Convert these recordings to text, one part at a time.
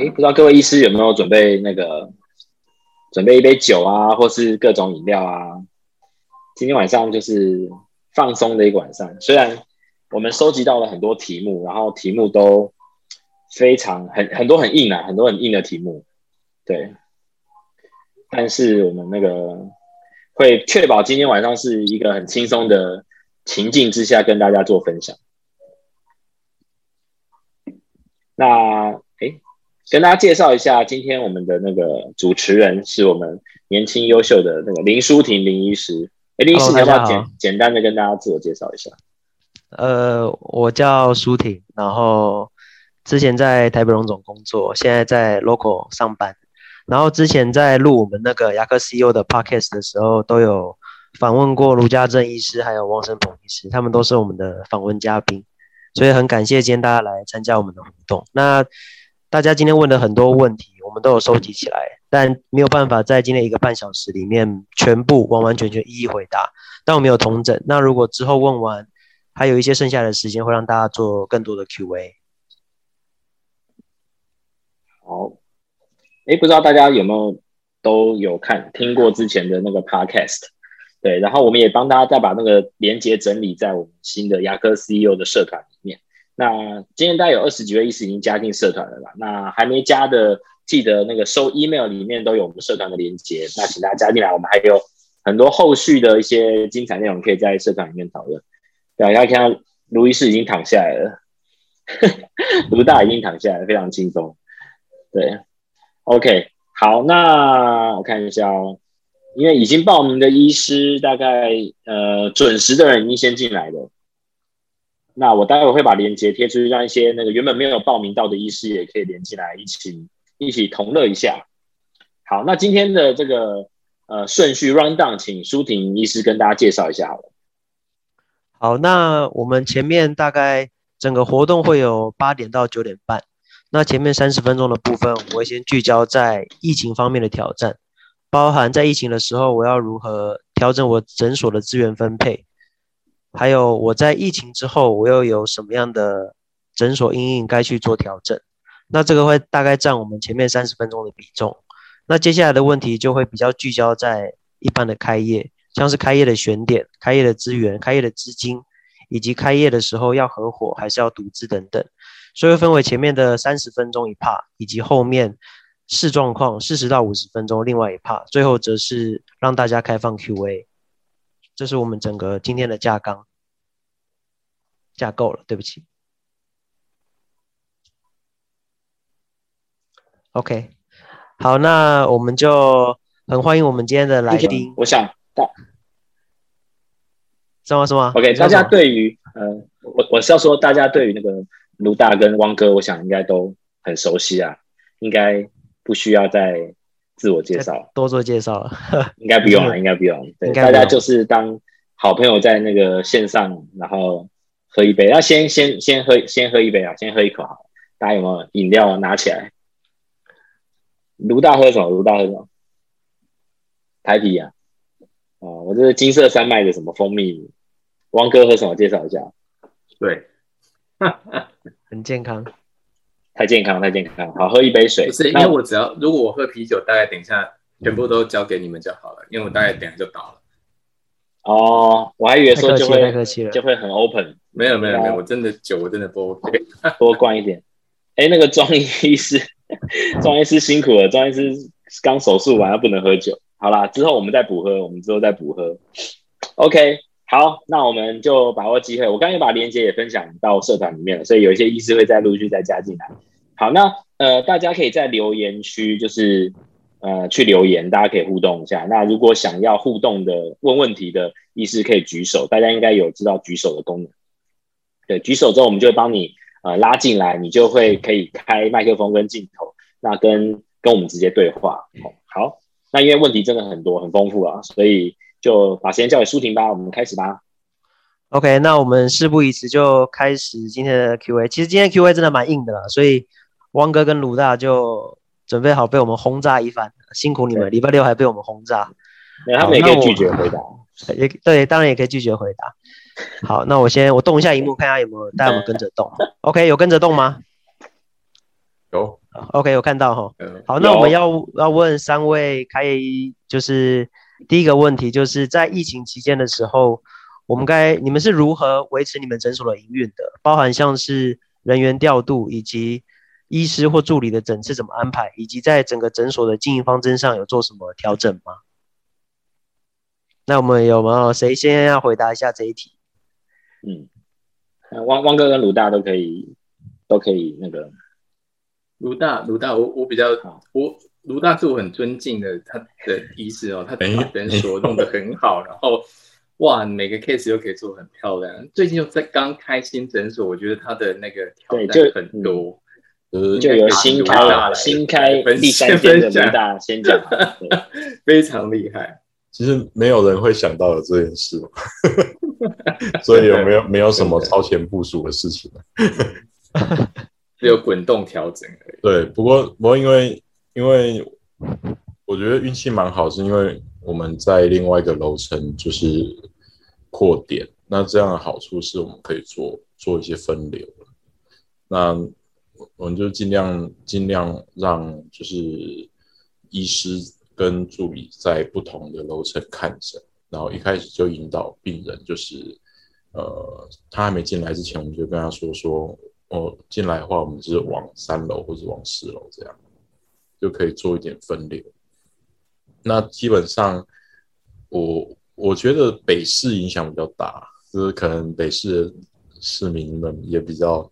哎，不知道各位医师有没有准备那个准备一杯酒啊，或是各种饮料啊？今天晚上就是放松的一个晚上。虽然我们收集到了很多题目，然后题目都非常很很多很硬啊，很多很硬的题目，对。但是我们那个会确保今天晚上是一个很轻松的情境之下跟大家做分享。那。跟大家介绍一下，今天我们的那个主持人是我们年轻优秀的那个林舒婷林医师。哎，林医师，你要不要简简单的跟大家自我介绍一下？呃，我叫舒婷，然后之前在台北荣总工作，现在在 local 上班。然后之前在录我们那个牙科 CEO 的 podcast 的时候，都有访问过卢家正医师还有汪生鹏医师，他们都是我们的访问嘉宾，所以很感谢今天大家来参加我们的活动。那大家今天问的很多问题，我们都有收集起来，但没有办法在今天一个半小时里面全部完完全全一一回答。但我们有统整，那如果之后问完，还有一些剩下的时间，会让大家做更多的 Q&A。好，哎，不知道大家有没有都有看听过之前的那个 Podcast？对，然后我们也帮大家再把那个连接整理在我们新的牙科 CEO 的社团。那今天大概有二十几位医师已经加进社团了吧？那还没加的，记得那个收 email 里面都有我们社团的连接。那请大家加进来，我们还有很多后续的一些精彩内容可以在社团里面讨论。对，大家看到卢医师已经躺下来了，卢大已经躺下来了，非常轻松。对，OK，好，那我看一下哦，因为已经报名的医师大概呃准时的人已经先进来了。那我待会会把链接贴出去，让一些那个原本没有报名到的医师也可以连进来，一起一起同乐一下。好，那今天的这个呃顺序 run down，请舒婷医师跟大家介绍一下好了。好，那我们前面大概整个活动会有八点到九点半，那前面三十分钟的部分，我会先聚焦在疫情方面的挑战，包含在疫情的时候，我要如何调整我诊所的资源分配。还有我在疫情之后，我又有什么样的诊所因应该去做调整？那这个会大概占我们前面三十分钟的比重。那接下来的问题就会比较聚焦在一般的开业，像是开业的选点、开业的资源、开业的资金，以及开业的时候要合伙还是要独资等等。所以分为前面的三十分钟一 part，以及后面视状况四十到五十分钟另外一 part，最后则是让大家开放 Q&A。这是我们整个今天的架纲架构了，对不起。OK，好，那我们就很欢迎我们今天的来宾。我想大什么什么？OK，大家对于呃，我我是要说，大家对于那个卢大跟汪哥，我想应该都很熟悉啊，应该不需要再。自我介绍，多做介绍，应该不用了，应该不用。对，大家就是当好朋友在那个线上，然后喝一杯。那先先先喝，先喝一杯啊，先喝一口好。大家有没有饮料拿起来？卢大喝什么？卢大喝什么？台啤啊。哦，我这是金色山脉的什么蜂蜜？汪哥喝什么？介绍一下。对，很健康。太健康，太健康。好，喝一杯水。不是，因为我只要如果我喝啤酒，大概等一下全部都交给你们就好了，因为我大概等下就倒了。哦，我还以为说就会就会很 open。没有，没有，没有，我真的酒我真的不 OK，多灌一点。哎，那个庄医师，庄医师辛苦了，庄医师刚手术完，他不能喝酒。好啦，之后我们再补喝，我们之后再补喝。OK。好，那我们就把握机会。我刚才把链接也分享到社团里面了，所以有一些医师会再陆续再加进来。好，那呃，大家可以在留言区就是呃去留言，大家可以互动一下。那如果想要互动的问问题的医师可以举手，大家应该有知道举手的功能。对，举手之后我们就会帮你呃拉进来，你就会可以开麦克风跟镜头，那跟跟我们直接对话。好，那因为问题真的很多很丰富啊，所以。就把时间交给舒婷吧，我们开始吧。OK，那我们事不宜迟，就开始今天的 Q&A。其实今天 Q&A 真的蛮硬的啦，所以汪哥跟鲁大就准备好被我们轰炸一番，辛苦你们，礼拜六还被我们轰炸。对，他们也可以拒绝回答，也对，当然也可以拒绝回答。好，那我先我动一下荧幕，看一下有没有大家有没有跟着动。OK，有跟着动吗？有。OK，有看到哈。好，那我们要要问三位开医，就是第一个问题，就是在疫情期间的时候，我们该你们是如何维持你们诊所的营运的？包含像是人员调度，以及医师或助理的诊次怎么安排，以及在整个诊所的经营方针上有做什么调整吗？那我们有没有谁先要回答一下这一题？嗯，汪汪哥跟卢大都可以，都可以那个。卢大，卢大，我我比较，我卢大是我很尊敬的他的医师哦，他把诊所弄得很好，然后哇，每个 case 都可以做很漂亮。最近又在刚开新诊所，我觉得他的那个挑战很多，就就有新开新开第三间的卢大先讲，非常厉害。其实没有人会想到有这件事，所以有没有没有什么超前部署的事情 只有滚动调整而已。对，不过不过因为因为我觉得运气蛮好，是因为我们在另外一个楼层就是扩点，那这样的好处是我们可以做做一些分流。那我们就尽量尽量让就是医师跟助理在不同的楼层看诊，然后一开始就引导病人，就是呃他还没进来之前，我们就跟他说说。哦，进来的话，我们是往三楼或者往四楼这样，就可以做一点分流。那基本上我，我觉得北市影响比较大，就是可能北市的市民们也比较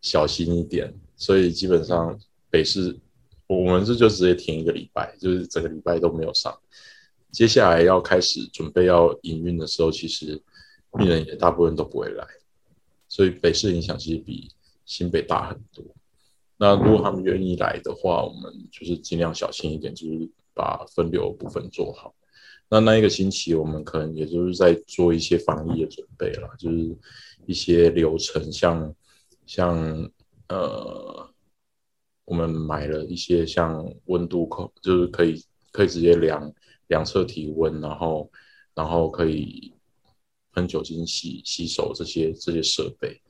小心一点，所以基本上北市我们这就直接停一个礼拜，就是整个礼拜都没有上。接下来要开始准备要营运的时候，其实病人也大部分都不会来，所以北市影响其实比。新北大很多，那如果他们愿意来的话，我们就是尽量小心一点，就是把分流部分做好。那那一个星期，我们可能也就是在做一些防疫的准备了，就是一些流程像，像像呃，我们买了一些像温度控，就是可以可以直接量量测体温，然后然后可以喷酒精洗洗手这些这些设备。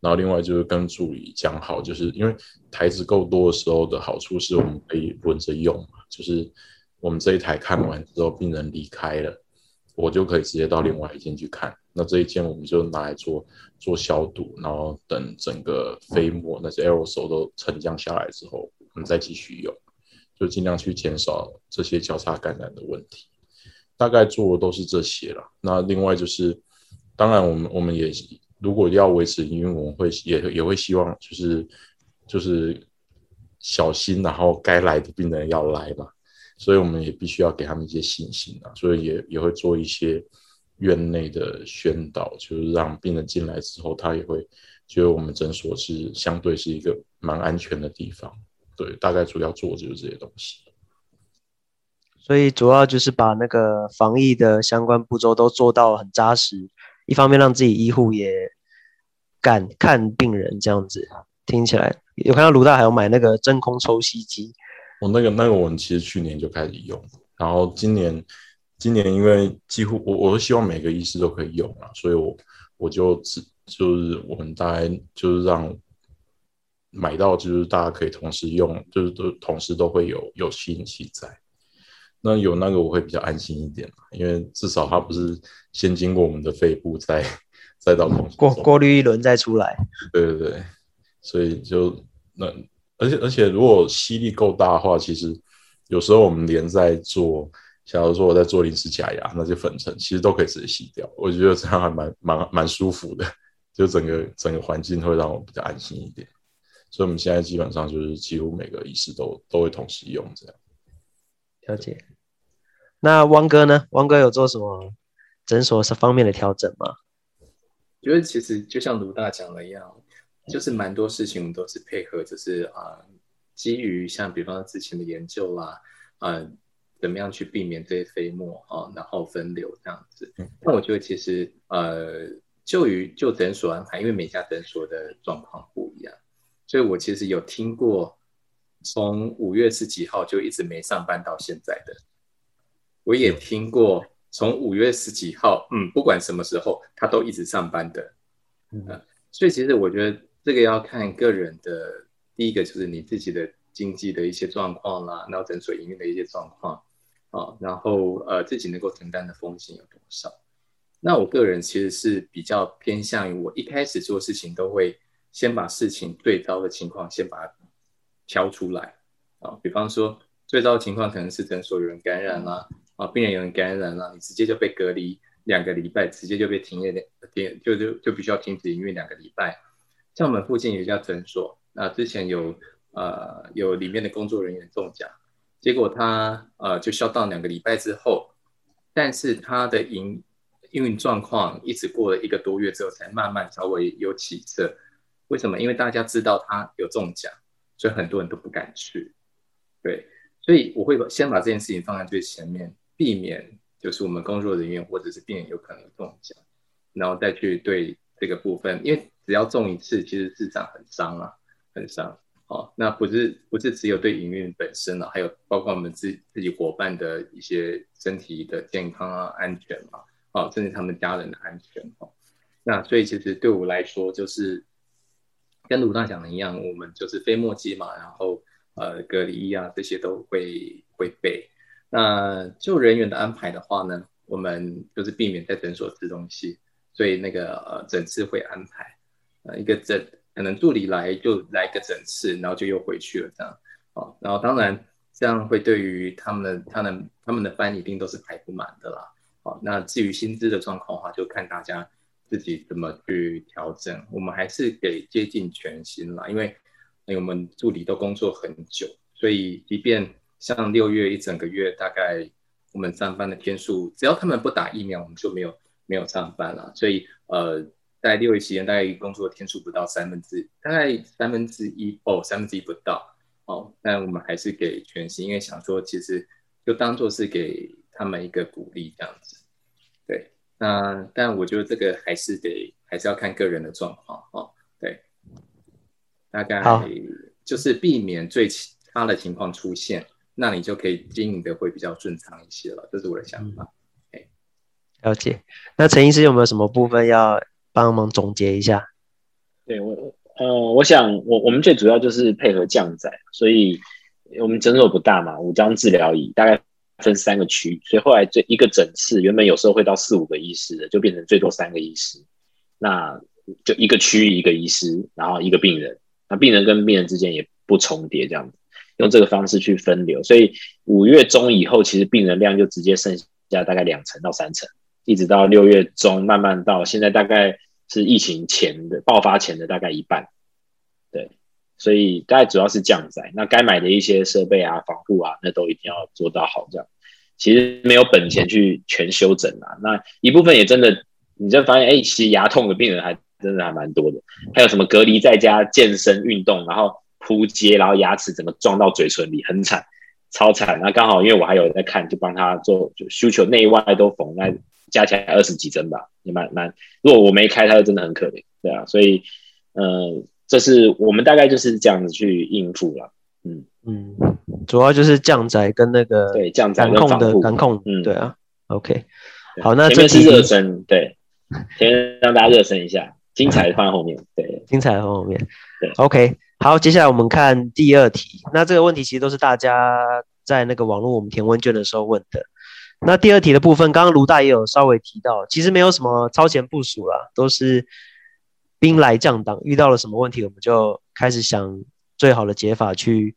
然后另外就是跟助理讲好，就是因为台子够多的时候的好处是我们可以轮着用，就是我们这一台看完之后，病人离开了，我就可以直接到另外一间去看。那这一间我们就拿来做做消毒，然后等整个飞沫那些 aerosol 都沉降下来之后，我们再继续用，就尽量去减少这些交叉感染的问题。大概做的都是这些了。那另外就是，当然我们我们也。如果要维持营运，我们会也也会希望就是就是小心，然后该来的病人要来嘛，所以我们也必须要给他们一些信心啊，所以也也会做一些院内的宣导，就是让病人进来之后，他也会觉得我们诊所是相对是一个蛮安全的地方。对，大概主要做就是这些东西。所以主要就是把那个防疫的相关步骤都做到很扎实。一方面让自己医护也敢看病人，这样子听起来有看到卢大还有买那个真空抽吸机。我那个那个我们其实去年就开始用，然后今年今年因为几乎我我都希望每个医师都可以用啊，所以我我就只就是我们大概就是让买到就是大家可以同时用，就是都同时都会有有吸引器在。那有那个我会比较安心一点，因为至少它不是先经过我们的肺部再再到过过滤一轮再出来。对对对，所以就那而且而且如果吸力够大的话，其实有时候我们连在做，假如说我在做临时假牙，那些粉尘其实都可以直接吸掉。我觉得这样还蛮蛮蛮舒服的，就整个整个环境会让我比较安心一点。所以我们现在基本上就是几乎每个医师都都会同时用这样。了解。那汪哥呢？汪哥有做什么诊所方面的调整吗？我觉得其实就像卢大讲的一样，就是蛮多事情我们都是配合，就是啊、呃，基于像比方说之前的研究啦，呃，怎么样去避免这些飞沫啊，然后分流这样子。那我觉得其实呃，就于就诊所安排，因为每家诊所的状况不一样，所以我其实有听过从五月十几号就一直没上班到现在的。我也听过，从五月十几号，嗯，不管什么时候，他都一直上班的，嗯，所以其实我觉得这个要看个人的，第一个就是你自己的经济的一些状况啦，然后诊所营运的一些状况啊，然后呃自己能够承担的风险有多少？那我个人其实是比较偏向于我一开始做事情都会先把事情最糟的情况先把它挑出来啊，比方说最糟的情况可能是诊所有人感染啦，啊，病人有人感染啦，你直接就被隔离两个礼拜，直接就被停业两停就就就必须要停止营运两个礼拜。像我们附近有一家诊所，那之前有。呃，有里面的工作人员中奖，结果他呃就消到两个礼拜之后，但是他的营运状况一直过了一个多月之后，才慢慢稍微有起色。为什么？因为大家知道他有中奖，所以很多人都不敢去。对，所以我会先把这件事情放在最前面，避免就是我们工作人员或者是病人有可能中奖，然后再去对这个部分，因为只要中一次，其实市场很伤啊，很伤。哦，那不是不是只有对营运本身了，还有包括我们自自己伙伴的一些身体的健康啊、安全嘛，哦，甚至他们家人的安全哦。那所以其实对我来说，就是跟卢大讲的一样，我们就是飞沫机嘛，然后呃隔离衣啊这些都会会备。那就人员的安排的话呢，我们就是避免在诊所吃东西，所以那个呃诊次会安排呃一个诊。可能助理来就来个诊次，然后就又回去了这样，哦，然后当然这样会对于他们的他们他们的班一定都是排不满的啦，哦，那至于薪资的状况的话，就看大家自己怎么去调整。我们还是给接近全薪啦，因为因为我们助理都工作很久，所以即便像六月一整个月，大概我们上班的天数，只要他们不打疫苗，我们就没有没有上班了，所以呃。在六月期间，大概工作天数不到三分之，大概三分之一哦，三分之一不到哦。但我们还是给全薪，因为想说，其实就当做是给他们一个鼓励这样子。对，那但我觉得这个还是得还是要看个人的状况哦。对，大概就是避免最差的情况出现，那你就可以经营的会比较顺畅一些了。这是我的想法。嗯、了解。那陈医师有没有什么部分要？帮忙总结一下。对我，呃，我想我我们最主要就是配合降载，所以我们诊所不大嘛，五张治疗椅大概分三个区，所以后来这一个诊室原本有时候会到四五个医师的，就变成最多三个医师，那就一个区域一个医师，然后一个病人，那病人跟病人之间也不重叠，这样子用这个方式去分流，所以五月中以后，其实病人量就直接剩下大概两成到三成。一直到六月中，慢慢到现在，大概是疫情前的爆发前的大概一半，对，所以大概主要是降载。那该买的一些设备啊、防护啊，那都一定要做到好。这样其实没有本钱去全修整啊。那一部分也真的，你就发现，哎、其实牙痛的病人还真的还蛮多的。还有什么隔离在家健身运动，然后扑街，然后牙齿怎么撞到嘴唇里，很惨，超惨。那刚好因为我还有在看，就帮他做，就需求内外都缝那。加起来二十几针吧，也蛮蛮。如果我没开，他就真的很可怜，对啊。所以，呃，这是我们大概就是这样子去应付了，嗯嗯，主要就是降载跟那个对降载跟防护感控，嗯，对啊。OK，好，那前面是热身，对，先让大家热身一下，精彩的放在后面，对，精彩的放后面，对。OK，好，接下来我们看第二题。那这个问题其实都是大家在那个网络我们填问卷的时候问的。那第二题的部分，刚刚卢大也有稍微提到，其实没有什么超前部署啦，都是兵来将挡，遇到了什么问题，我们就开始想最好的解法去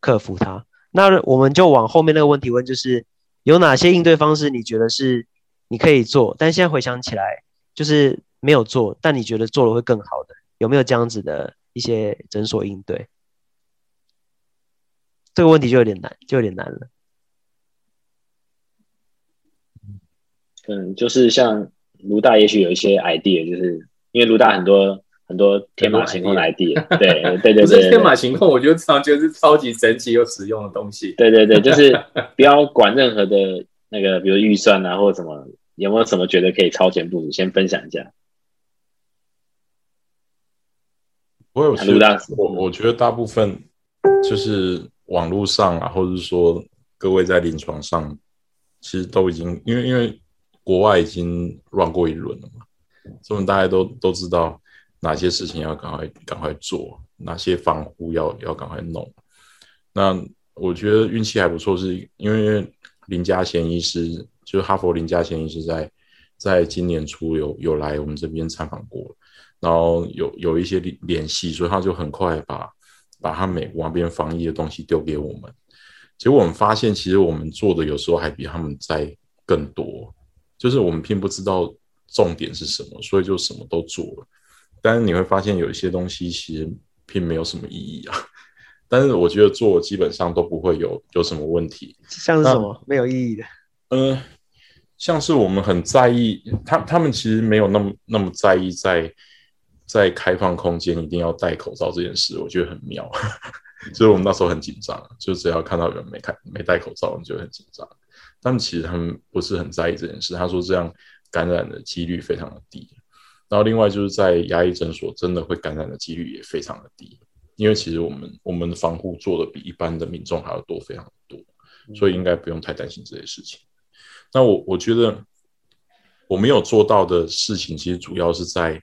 克服它。那我们就往后面那个问题问，就是有哪些应对方式，你觉得是你可以做，但现在回想起来就是没有做，但你觉得做了会更好的，有没有这样子的一些诊所应对？这个问题就有点难，就有点难了。嗯，就是像卢大，也许有一些 idea，就是因为卢大很多很多天马行空的 idea，对对对对，不是天马行空，我觉得这样就是超级神奇又实用的东西。对对对，就是不要管任何的那个，比如预算啊，或者什么，有没有什么觉得可以超前部署？先分享一下。我有卢大，我我觉得大部分就是网络上啊，或者是说各位在临床上，其实都已经因为因为。国外已经乱过一轮了嘛，所以大家都都知道哪些事情要赶快赶快做，哪些防护要要赶快弄。那我觉得运气还不错，是因为林家贤医师，就是哈佛林家贤医师在在今年初有有来我们这边参访过，然后有有一些联联系，所以他就很快把把他美国那边防疫的东西丢给我们。结果我们发现，其实我们做的有时候还比他们在更多，就是我们并不知道重点是什么，所以就什么都做了。但是你会发现有一些东西其实并没有什么意义啊。但是我觉得做基本上都不会有有什么问题。像是什么没有意义的？嗯、呃，像是我们很在意他，他们其实没有那么那么在意在在开放空间一定要戴口罩这件事，我觉得很妙。所以我们那时候很紧张，就只要看到有人没开没戴口罩，我们就很紧张。但其实他们不是很在意这件事。他说这样感染的几率非常的低。然后另外就是在牙医诊所，真的会感染的几率也非常的低，因为其实我们我们的防护做的比一般的民众还要多，非常多，所以应该不用太担心这些事情。那我我觉得我没有做到的事情，其实主要是在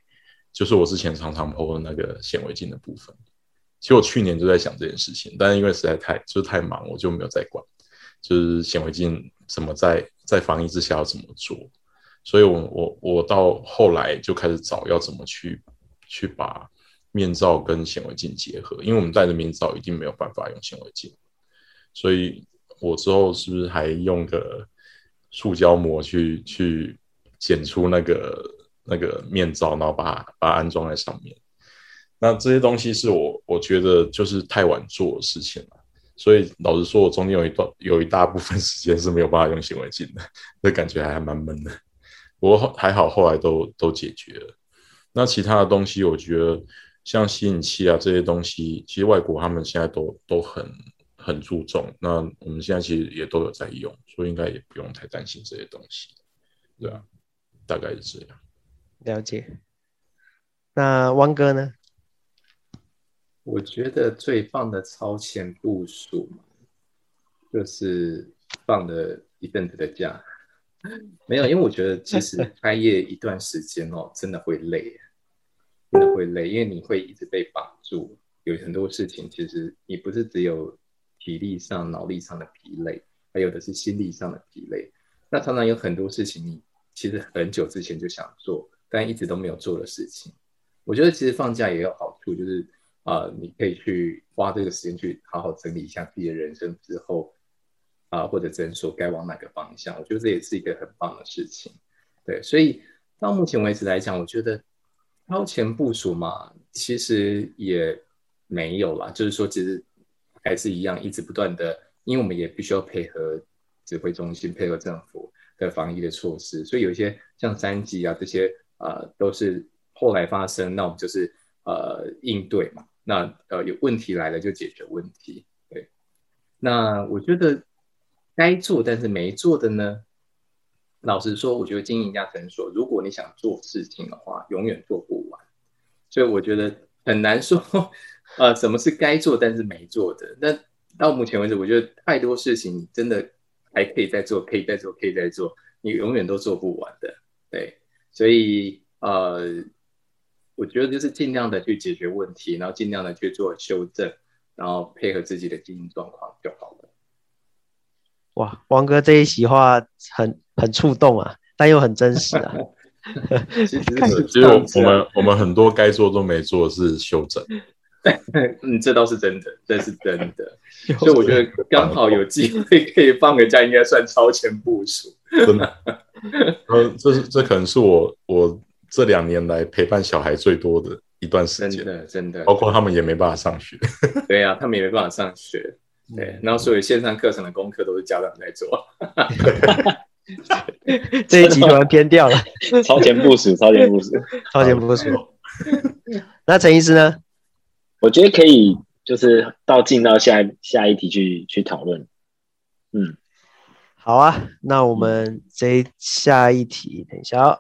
就是我之前常常 po 的那个显微镜的部分。其实我去年就在想这件事情，但是因为实在太就是太忙，我就没有再管，就是显微镜怎么在在防疫之下要怎么做。所以我，我我到后来就开始找要怎么去去把面罩跟显微镜结合，因为我们戴着面罩一定没有办法用显微镜，所以我之后是不是还用个塑胶膜去去剪出那个那个面罩，然后把把它安装在上面？那这些东西是我我觉得就是太晚做的事情了，所以老实说，我中间有一段有一大部分时间是没有办法用显微镜的，这感觉还蛮闷的。不过还好，后来都都解决了。那其他的东西，我觉得像吸引器啊这些东西，其实外国他们现在都都很很注重。那我们现在其实也都有在用，所以应该也不用太担心这些东西。对啊，大概是这样。了解。那汪哥呢？我觉得最棒的超前部署，就是放了一阵子的假。没有，因为我觉得其实 开业一段时间哦，真的会累，真的会累，因为你会一直被绑住，有很多事情其实你不是只有体力上、脑力上的疲累，还有的是心理上的疲累。那常常有很多事情你其实很久之前就想做，但一直都没有做的事情。我觉得其实放假也有好处，就是啊、呃，你可以去花这个时间去好好整理一下自己的人生之后。啊，或者诊所该往哪个方向？我觉得这也是一个很棒的事情。对，所以到目前为止来讲，我觉得超前部署嘛，其实也没有啦。就是说，其实还是一样，一直不断的，因为我们也必须要配合指挥中心、配合政府的防疫的措施，所以有些像三级啊这些，呃，都是后来发生，那我们就是呃应对嘛。那呃有问题来了就解决问题。对，那我觉得。该做但是没做的呢？老实说，我觉得经营一家诊所，如果你想做事情的话，永远做不完。所以我觉得很难说，呃，什么是该做但是没做的？那到目前为止，我觉得太多事情真的还可以再做，可以再做，可以再做，你永远都做不完的。对，所以呃，我觉得就是尽量的去解决问题，然后尽量的去做修正，然后配合自己的经营状况就好了。哇，王哥这一席话很很触动啊，但又很真实啊。其实，其实我们我们很多该做都没做，是修正。嗯，这倒是真的，这是真的。所以我觉得刚好有机会可以放个假，应该算超前部署。真的，呃，这是这可能是我我这两年来陪伴小孩最多的一段时间，真的真的，包括他们也没办法上学。对呀、啊，他们也没办法上学。对，然后所有线上课程的功课都是家长在做。这一集突然偏掉了，超前部署，超前部署，超前部署。那陈医师呢？我觉得可以，就是到进到下下一题去去讨论。嗯，好啊，那我们这下一题，等一下哦。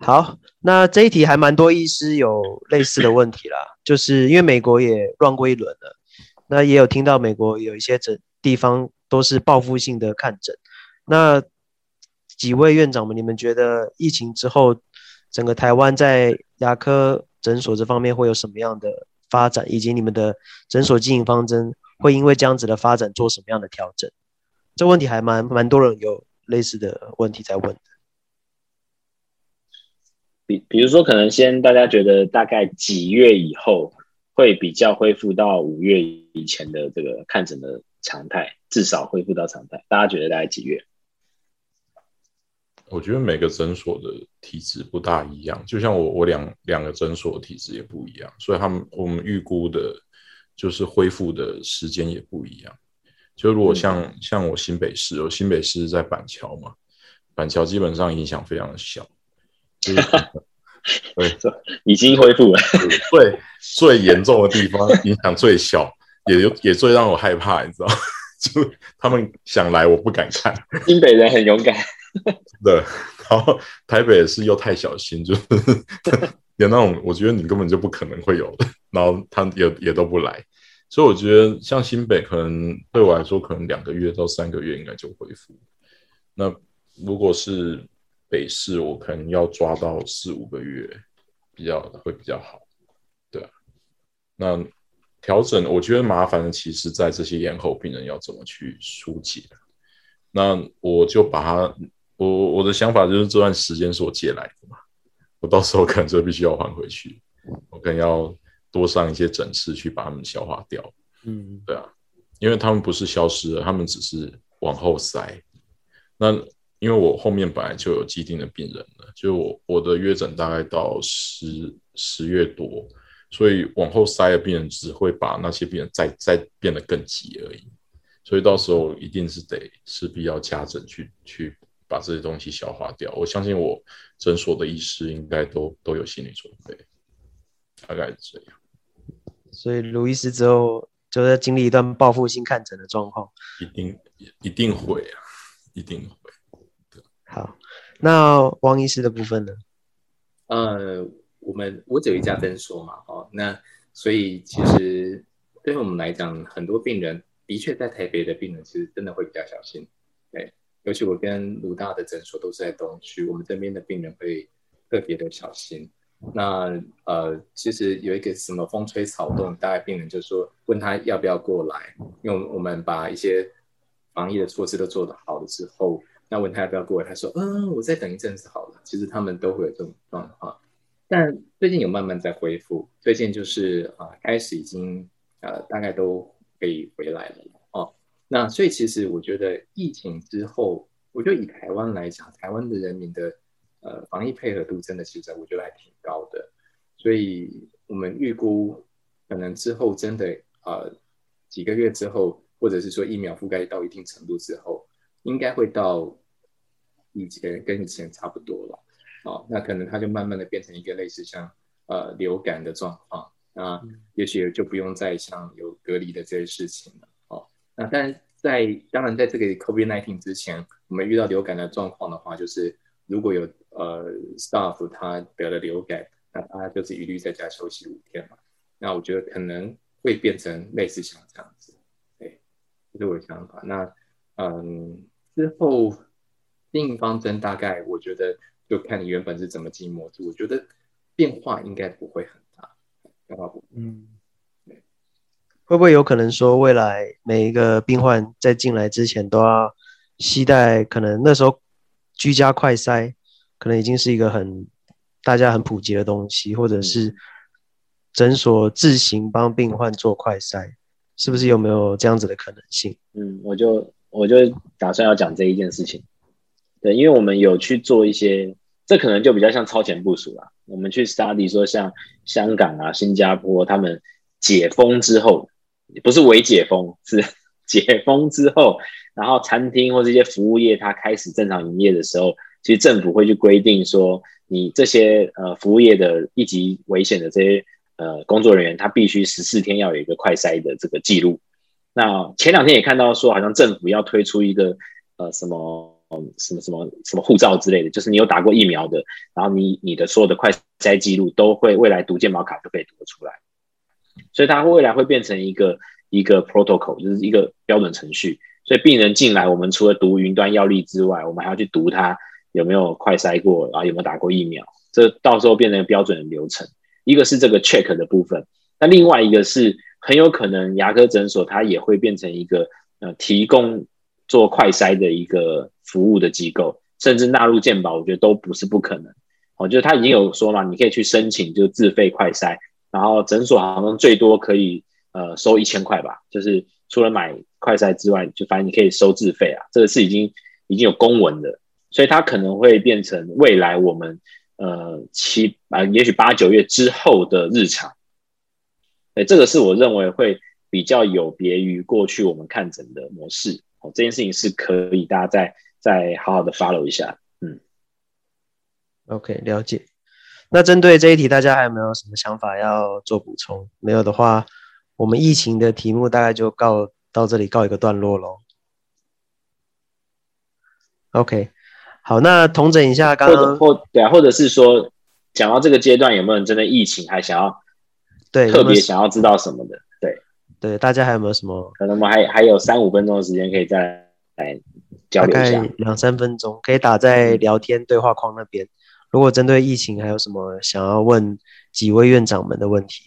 好，那这一题还蛮多医师有类似的问题啦，就是因为美国也乱过一轮了。那也有听到美国有一些诊地方都是报复性的看诊，那几位院长们，你们觉得疫情之后，整个台湾在牙科诊所这方面会有什么样的发展，以及你们的诊所经营方针会因为这样子的发展做什么样的调整？这问题还蛮蛮多人有类似的问题在问。比比如说，可能先大家觉得大概几月以后会比较恢复到五月以前的这个看诊的常态，至少恢复到常态。大家觉得大概几月？我觉得每个诊所的体质不大一样，就像我我两两个诊所的体质也不一样，所以他们我们预估的就是恢复的时间也不一样。就如果像、嗯、像我新北市，我新北市在板桥嘛，板桥基本上影响非常的小，就是 对，已经恢复了。最最严重的地方影响最小，也有也最让我害怕，你知道？就他们想来，我不敢看。新北人很勇敢。对，然后台北是又太小心，就是 有那种我觉得你根本就不可能会有的，然后他也也都不来，所以我觉得像新北可能对我来说，可能两个月到三个月应该就恢复。那如果是北市，我可能要抓到四五个月，比较会比较好。对啊，那调整我觉得麻烦的，其实在这些延后病人要怎么去疏解。那我就把它。我我的想法就是这段时间是我借来的嘛，我到时候可能就必须要还回去，我可能要多上一些诊次去把他们消化掉。嗯，对啊，因为他们不是消失了，他们只是往后塞。那因为我后面本来就有既定的病人了，就我我的约诊大概到十十月多，所以往后塞的病人只会把那些病人再再变得更急而已。所以到时候一定是得势必要加诊去去。把这些东西消化掉，我相信我诊所的医师应该都都有心理准备，大概是这样。所以卢医师之后就在经历一段报复性看诊的状况，一定一定会啊，一定会。好，那王医师的部分呢？呃，我们我只有一家诊所嘛，哦，那所以其实对于我们来讲，很多病人的确在台北的病人其实真的会比较小心，对。尤其我跟卢大的诊所都是在东区，我们这边的病人会特别的小心。那呃，其实有一个什么风吹草动，大概病人就说问他要不要过来，因为我们把一些防疫的措施都做得好了之后，那问他要不要过来，他说嗯，我再等一阵子好了。其实他们都会有这种状况，但最近有慢慢在恢复，最近就是啊、开始已经呃，大概都可以回来了哦。那所以其实我觉得疫情之后，我觉得以台湾来讲，台湾的人民的呃防疫配合度真的其实我觉得还挺高的，所以我们预估可能之后真的呃几个月之后，或者是说疫苗覆盖到一定程度之后，应该会到以前跟以前差不多了，哦，那可能它就慢慢的变成一个类似像呃流感的状况，那也许就不用再像有隔离的这些事情了。哦那但在当然，在这个 COVID-19 之前，我们遇到流感的状况的话，就是如果有呃 staff 他得了流感，那他就是一律在家休息五天嘛。那我觉得可能会变成类似像这样子，对，这是我的想法。那嗯，之后另一方针大概我觉得就看你原本是怎么经模组，我觉得变化应该不会很大，变化不嗯。会不会有可能说，未来每一个病患在进来之前都要携带？可能那时候居家快筛可能已经是一个很大家很普及的东西，或者是诊所自行帮病患做快筛，是不是有没有这样子的可能性？嗯，我就我就打算要讲这一件事情。对，因为我们有去做一些，这可能就比较像超前部署啦。我们去 study 说，像香港啊、新加坡他们解封之后。不是微解封，是 解封之后，然后餐厅或这些服务业它开始正常营业的时候，其实政府会去规定说，你这些呃服务业的一级危险的这些呃工作人员，他必须十四天要有一个快筛的这个记录。那前两天也看到说，好像政府要推出一个呃什么什么什么什么护照之类的，就是你有打过疫苗的，然后你你的所有的快筛记录都会未来读健保卡就可以读得出来。所以它未来会变成一个一个 protocol，就是一个标准程序。所以病人进来，我们除了读云端药历之外，我们还要去读他有没有快筛过，然后有没有打过疫苗。这到时候变成标准的流程。一个是这个 check 的部分，那另外一个是很有可能牙科诊所它也会变成一个呃提供做快筛的一个服务的机构，甚至纳入健保，我觉得都不是不可能。哦，就是他已经有说嘛，你可以去申请，就自费快筛，然后诊所好像最多可以呃收一千块吧，就是除了买快筛之外，就反正你可以收自费啊，这个是已经已经有公文的，所以它可能会变成未来我们呃七啊、也许八九月之后的日常。哎，这个是我认为会比较有别于过去我们看诊的模式。哦，这件事情是可以大家再再好好的 follow 一下。嗯，OK，了解。那针对这一题，大家还有没有什么想法要做补充？没有的话，我们疫情的题目大概就告到这里告一个段落喽。OK，好，那统整一下刚刚或或对啊，或者是说讲到这个阶段，有没有人真的疫情还想要？对，特别想要知道什么的，对对，大家还有没有什么？可能我们还还有三五分钟的时间可以再来交流一下，两三分钟可以打在聊天对话框那边。如果针对疫情还有什么想要问几位院长们的问题，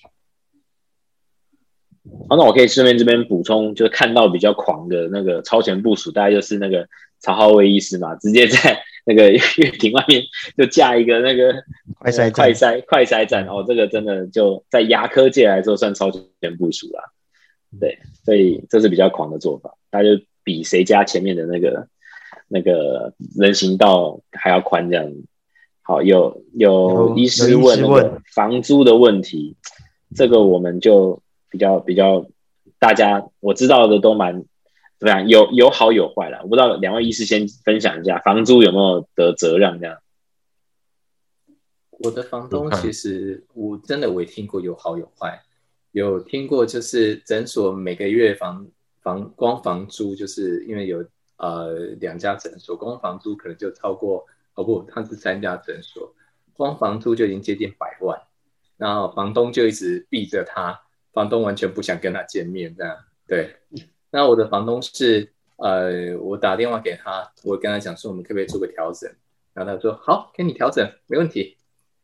好，那我可以顺便这边补充，就是看到比较狂的那个超前部署，大概就是那个曹浩威医师嘛，直接在。那个 月亭外面就架一个那个快筛快筛快筛站哦，这个真的就在牙科界来说算超前部署啦。对，所以这是比较狂的做法，大家就比谁家前面的那个那个人行道还要宽这样。好，有有医师问那个房租的问题，这个我们就比较比较大家我知道的都蛮。怎么样？有有好有坏了，我不知道两位医师先分享一下房租有没有得责让这样。我的房东其实我真的我也听过有好有坏，有听过就是诊所每个月房房光房租就是因为有呃两家诊所，光房租可能就超过哦不，他是三家诊所，光房租就已经接近百万，然后房东就一直避着他，房东完全不想跟他见面这样，对。那我的房东是，呃，我打电话给他，我跟他讲说，我们可不可以做个调整？然后他说好，给你调整，没问题。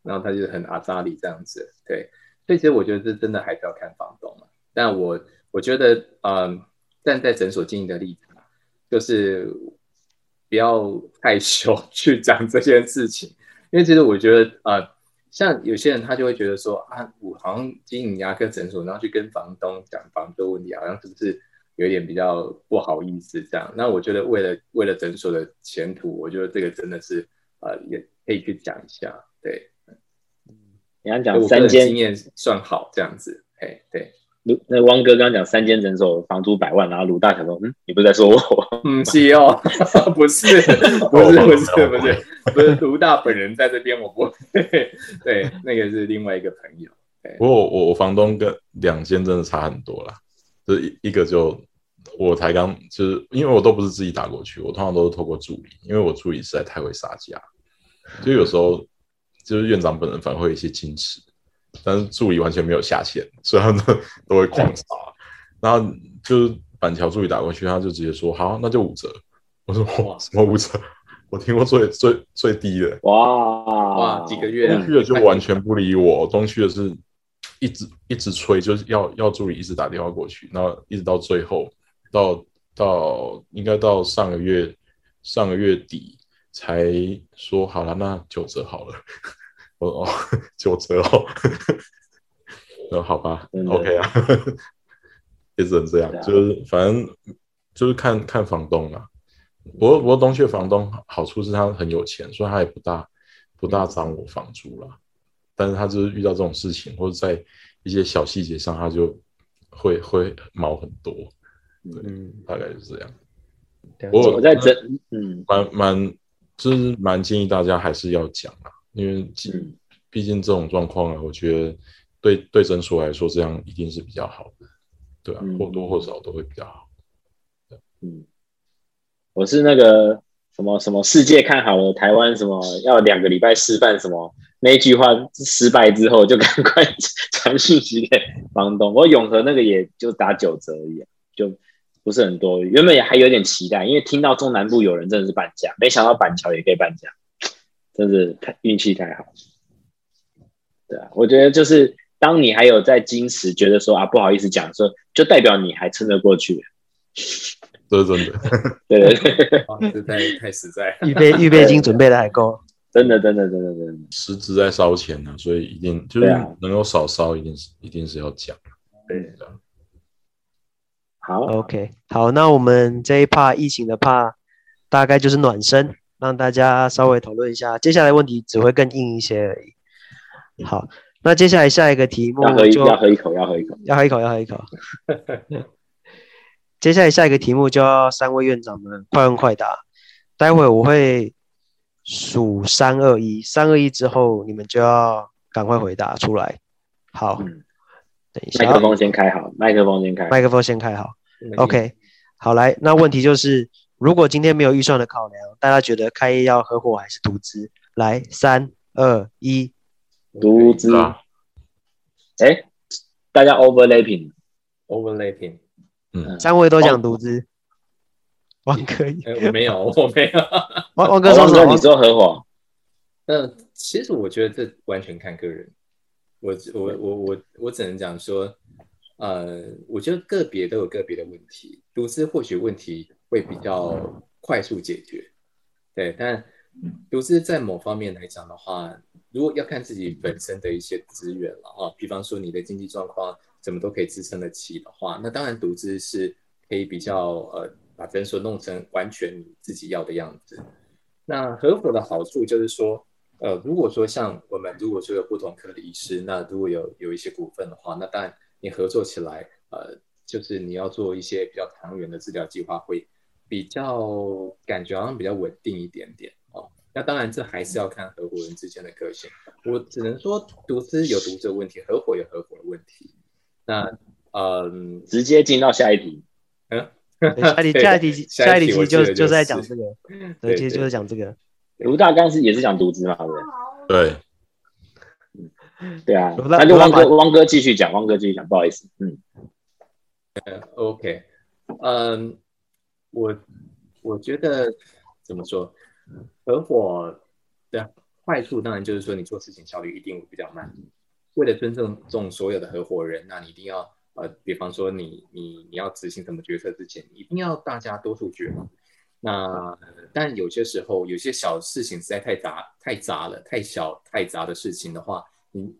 然后他就很阿扎里这样子，对。所以其实我觉得这真的还是要看房东嘛。但我我觉得，嗯、站在诊所经营的立场，就是不要害羞 去讲这件事情，因为其实我觉得，呃，像有些人他就会觉得说啊，我好像经营牙科诊所，然后去跟房东讲房租问题，好像是不是？有点比较不好意思，这样。那我觉得为了为了诊所的前途，我觉得这个真的是呃，也可以去讲一下。对，嗯，你刚讲三间经验算好这样子，哎，对。卢那汪哥刚刚讲三间诊所房租百万，然后卢大想说，嗯，你不是在说我？嗯，是哦，不是，不是，不是，不是，不是卢大本人在这边，我不对，对，那个是另外一个朋友。不过我我房东跟两间真的差很多啦，这一一个就。我才刚就是，因为我都不是自己打过去，我通常都是透过助理，因为我助理实在太会杀价，就有时候就是院长本人反而会有一些矜持，但是助理完全没有下限，所以他们都都会狂杀。然后就是板桥助理打过去，他就直接说好，那就五折。我说哇，什么五折？我听过最最最低的哇哇几个月，东区的就完全不理我，东区的是一直一直催，就是要要助理一直打电话过去，然后一直到最后。到到应该到上个月上个月底才说好了，那九折好了。我 说哦，九折哦，那 好吧，OK 啊，也只能这样，就是反正就是看看房东啊。不过不过东区的房东好处是他很有钱，所以他也不大不大涨我房租了。但是他就是遇到这种事情，或者在一些小细节上，他就会会毛很多。嗯，大概就是这样。我我在整，嗯，蛮蛮就是蛮建议大家还是要讲啊，因为毕竟这种状况啊，我觉得对对诊所来说，这样一定是比较好的，对啊，或多或少都会比较好。嗯，我是那个什么什么世界看好了台湾，什么要两个礼拜示范什么那一句话失败之后，就赶快 传讯息给房东。我永和那个也就打九折而已，就。不是很多，原本也还有点期待，因为听到中南部有人真的是半价，没想到板桥也可以半价，真是太运气太好。对啊，我觉得就是当你还有在矜持，觉得说啊不好意思讲的时候，就代表你还撑得过去。这是真的，对对 这太太实在，预备预备金准备的还够，真的真的真的真的，实质在烧钱呢，所以一定就是能够少烧，一定是一定是要讲。对，好，OK，好，那我们这一 part 疫情的 part 大概就是暖身，让大家稍微讨论一下，接下来问题只会更硬一些而已。好，那接下来下一个题目就要喝一口，要喝一口，要喝一口，要喝一口，要喝一口。接下来下一个题目就要三位院长们快问快答，待会我会数三二一，三二一之后你们就要赶快回答出来。好，嗯、等一下，麦克风先开好，麦克风先开，麦克风先开好。OK，好，来，那问题就是，如果今天没有预算的考量，大家觉得开业要合伙还是独资？来，三二一，独资。哎，大家 overlapping，overlapping。嗯，三位都讲独资，王哥，我没有，我没有。王王哥说什么？你说合伙？嗯其实我觉得这完全看个人。我我我我我只能讲说，呃，我觉得个别都有个别的问题，独资或许问题会比较快速解决，对。但独资在某方面来讲的话，如果要看自己本身的一些资源了啊，比方说你的经济状况。怎么都可以支撑得起的话，那当然独资是可以比较呃把诊所弄成完全你自己要的样子。那合伙的好处就是说，呃，如果说像我们如果说有不同科的医师，那如果有有一些股份的话，那当然你合作起来，呃，就是你要做一些比较长远的治疗计划，会比较感觉好像比较稳定一点点哦。那当然这还是要看合伙人之间的个性。我只能说独资有独资的问题，合伙有合伙的问题。那嗯，直接进到下一题。嗯，下一题，下一题，下一题其实就就在讲这个，对，其实就是讲这个。卢大刚是也是讲独资嘛，对对？对，对啊。那就汪哥，汪哥继续讲，汪哥继续讲，不好意思，嗯。OK，嗯，我我觉得怎么说，合伙的坏处当然就是说，你做事情效率一定会比较慢。为了尊重众所有的合伙人，那你一定要呃，比方说你你你要执行什么决策之前，一定要大家多数决。那但有些时候有些小事情实在太杂太杂了，太小太杂的事情的话，你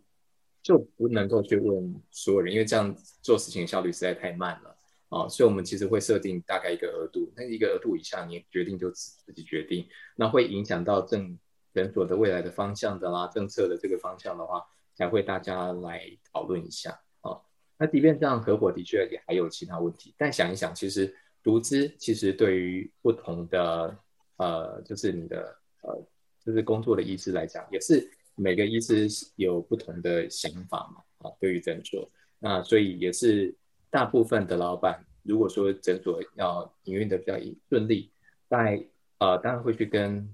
就不能够去问所有人，因为这样做事情效率实在太慢了啊。所以我们其实会设定大概一个额度，那一个额度以下，你决定就自己决定，那会影响到政诊所的未来的方向的啦，政策的这个方向的话。才会大家来讨论一下啊、哦。那即便这样，合伙的确也还有其他问题。但想一想，其实独资其实对于不同的呃，就是你的呃，就是工作的医师来讲，也是每个医师有不同的想法嘛啊、对于诊所，那所以也是大部分的老板，如果说诊所要营运的比较顺利，在呃，当然会去跟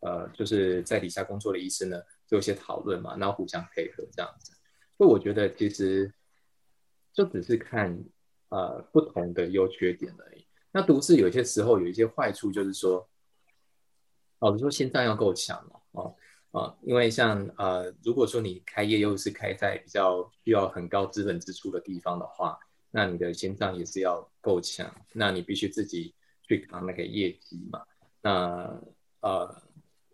呃，就是在底下工作的医师呢。做一些讨论嘛，然后互相配合这样子，所以我觉得其实就只是看呃不同的优缺点而已。那独自有些时候有一些坏处，就是说，老实说心脏要够强哦哦啊，因为像呃如果说你开业又是开在比较需要很高资本支出的地方的话，那你的心脏也是要够强，那你必须自己去扛那个业绩嘛，那呃。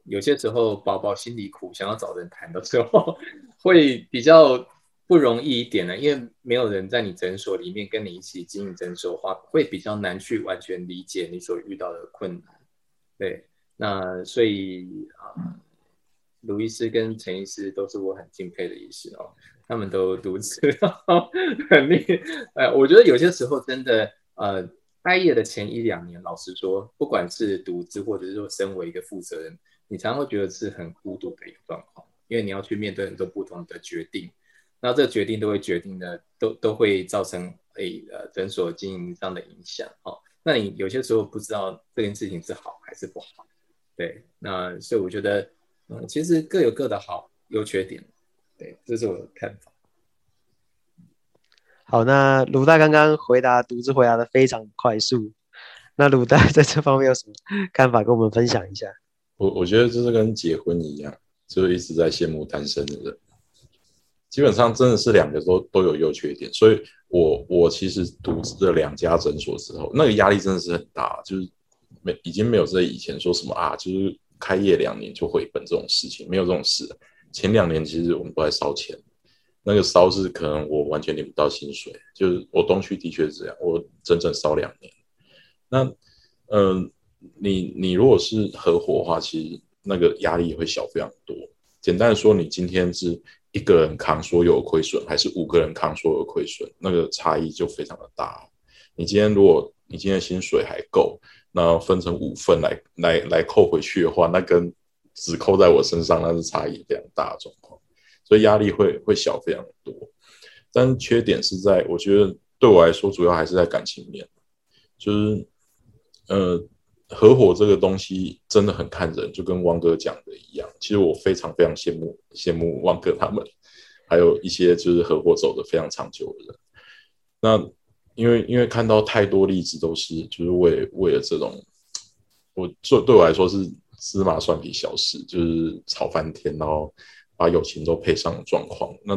有些时候，宝宝心里苦，想要找人谈的时候，会比较不容易一点呢，因为没有人在你诊所里面跟你一起经营诊所的话，会比较难去完全理解你所遇到的困难。对，那所以啊，卢医师跟陈医师都是我很敬佩的医师哦，他们都独资，很厉害。我觉得有些时候真的，呃，开业的前一两年，老实说，不管是独资，或者是说身为一个负责人。你常常会觉得是很孤独的一个状况，因为你要去面对很多不同的决定，那这个决定都会决定的，都都会造成诶呃诊所经营上的影响哦。那你有些时候不知道这件事情是好还是不好，对，那所以我觉得，嗯，其实各有各的好优缺点，对，这是我的看法。好，那鲁大刚刚回答独自回答的非常快速，那鲁大在这方面有什么看法，跟我们分享一下？我我觉得这是跟结婚一样，就一直在羡慕单身的人。基本上真的是两个都都有优缺点，所以我我其实独资了两家诊所之后，那个压力真的是很大，就是没已经没有在以前说什么啊，就是开业两年就回本这种事情，没有这种事。前两年其实我们都在烧钱，那个烧是可能我完全领不到薪水，就是我东区的确是这样，我整整烧两年。那嗯、呃，你你如果是合伙的话，其实那个压力会小非常多。简单的说，你今天是一个人扛所有亏损，还是五个人扛所有亏损，那个差异就非常的大。你今天如果你今天薪水还够，那分成五份来来来扣回去的话，那跟只扣在我身上，那是差异非常大的状况，所以压力会会小非常多。但缺点是在，我觉得对我来说，主要还是在感情面，就是呃。合伙这个东西真的很看人，就跟汪哥讲的一样。其实我非常非常羡慕羡慕汪哥他们，还有一些就是合伙走得非常长久的人。那因为因为看到太多例子都是就是为为了这种，我做对我来说是芝麻蒜皮小事，就是吵翻天，然后把友情都赔上的状况。那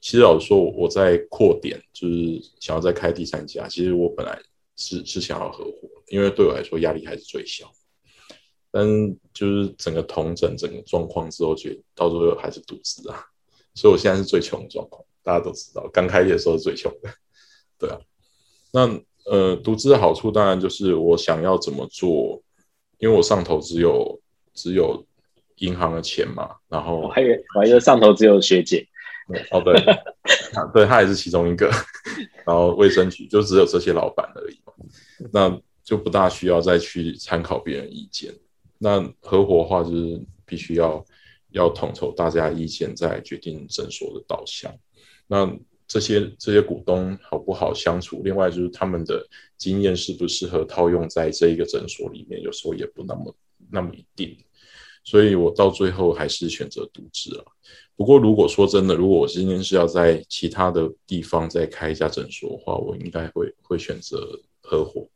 其实老实说，我在扩点，就是想要再开第三家。其实我本来。是是想要合伙，因为对我来说压力还是最小。但就是整个同整整个状况之后，觉得到最后还是独资啊。所以我现在是最穷的状况，大家都知道，刚开业的时候是最穷的。对啊，那呃，独资的好处当然就是我想要怎么做，因为我上头只有只有银行的钱嘛，然后我还以为我还以为上头只有学姐。哦，对，对他也是其中一个，然后卫生局就只有这些老板而已嘛，那就不大需要再去参考别人意见。那合伙的话，就是必须要要统筹大家意见，再决定诊所的导向。那这些这些股东好不好相处？另外就是他们的经验适不适合套用在这一个诊所里面，有时候也不那么那么一定。所以我到最后还是选择独资了。不过如果说真的，如果我今天是要在其他的地方再开一家诊所的话，我应该会会选择合伙，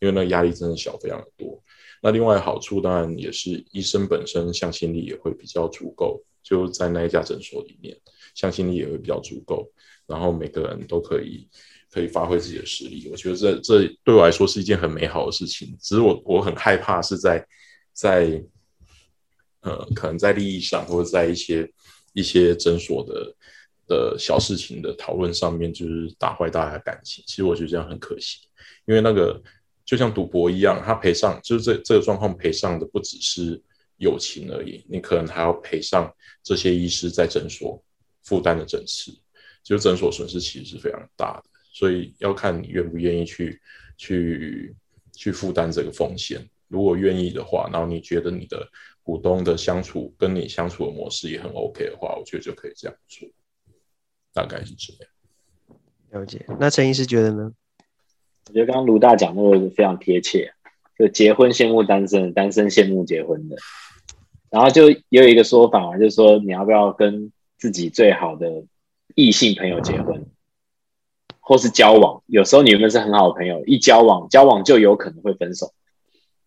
因为那压力真的小非常的多。那另外好处当然也是医生本身向心力也会比较足够，就在那一家诊所里面，向心力也会比较足够，然后每个人都可以可以发挥自己的实力。我觉得这这对我来说是一件很美好的事情。只是我我很害怕是在在。呃，可能在利益上，或者在一些一些诊所的的小事情的讨论上面，就是打坏大家的感情。其实我觉得这样很可惜，因为那个就像赌博一样，他赔上就是这这个状况赔上的不只是友情而已，你可能还要赔上这些医师在诊所负担的诊次，就诊所损失其实是非常大的。所以要看你愿不愿意去去去负担这个风险。如果愿意的话，然后你觉得你的。股东的相处跟你相处的模式也很 OK 的话，我觉得就可以这样做，大概是这样。了解。那陈医师觉得呢？我觉得刚刚卢大讲那个非常贴切，就结婚羡慕单身，单身羡慕结婚的。然后就也有一个说法嘛，就是说你要不要跟自己最好的异性朋友结婚，或是交往？有时候你们是很好的朋友，一交往，交往就有可能会分手。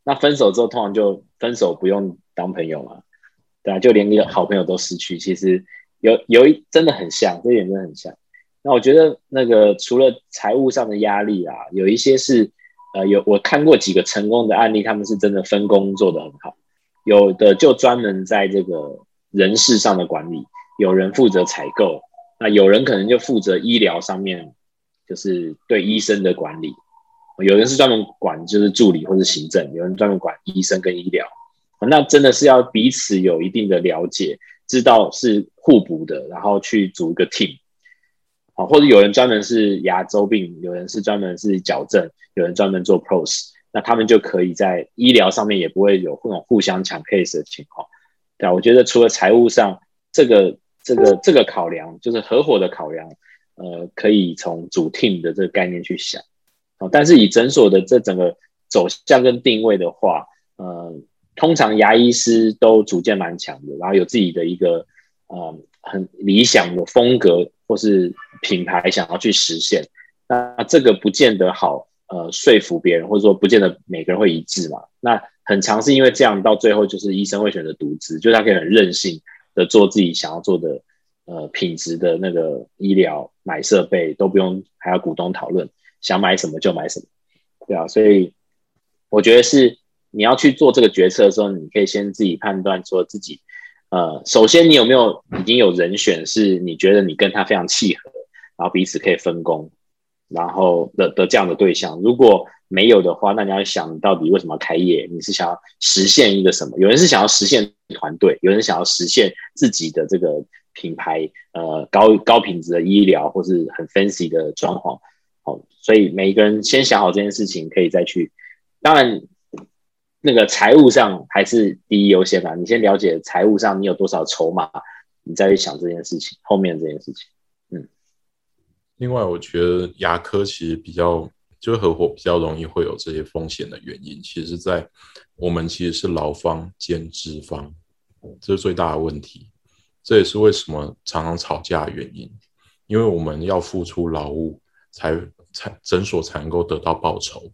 那分手之后，通常就分手不用当朋友嘛，对啊，就连一个好朋友都失去。其实有有一真的很像，这一点真的很像。那我觉得那个除了财务上的压力啊，有一些是呃有我看过几个成功的案例，他们是真的分工做得很好。有的就专门在这个人事上的管理，有人负责采购，那有人可能就负责医疗上面，就是对医生的管理。有人是专门管就是助理或者行政，有人专门管医生跟医疗，那真的是要彼此有一定的了解，知道是互补的，然后去组一个 team，好，或者有人专门是牙周病，有人是专门是矫正，有人专门做 pros，那他们就可以在医疗上面也不会有那种互相抢 case 的情况，对啊，我觉得除了财务上这个这个这个考量，就是合伙的考量，呃，可以从组 team 的这个概念去想。但是以诊所的这整个走向跟定位的话，呃，通常牙医师都主见蛮强的，然后有自己的一个呃很理想的风格或是品牌想要去实现。那这个不见得好呃说服别人，或者说不见得每个人会一致嘛。那很常是因为这样，到最后就是医生会选择独资，就是他可以很任性的做自己想要做的呃品质的那个医疗，买设备都不用还要股东讨论，想买什么就买什么，对啊，所以我觉得是你要去做这个决策的时候，你可以先自己判断说自己，呃，首先你有没有已经有人选是你觉得你跟他非常契合，然后彼此可以分工，然后的的这样的对象，如果没有的话，那你要想到底为什么开业？你是想要实现一个什么？有人是想要实现团队，有人想要实现自己的这个品牌，呃，高高品质的医疗或是很 fancy 的装潢。好，所以每一个人先想好这件事情，可以再去。当然，那个财务上还是第一优先啦。你先了解财务上你有多少筹码，你再去想这件事情，后面这件事情。嗯。另外，我觉得牙科其实比较。就是合伙比较容易会有这些风险的原因，其实，在我们其实是劳方兼资方，这是最大的问题。这也是为什么常常吵架的原因，因为我们要付出劳务，才才诊所才能够得到报酬。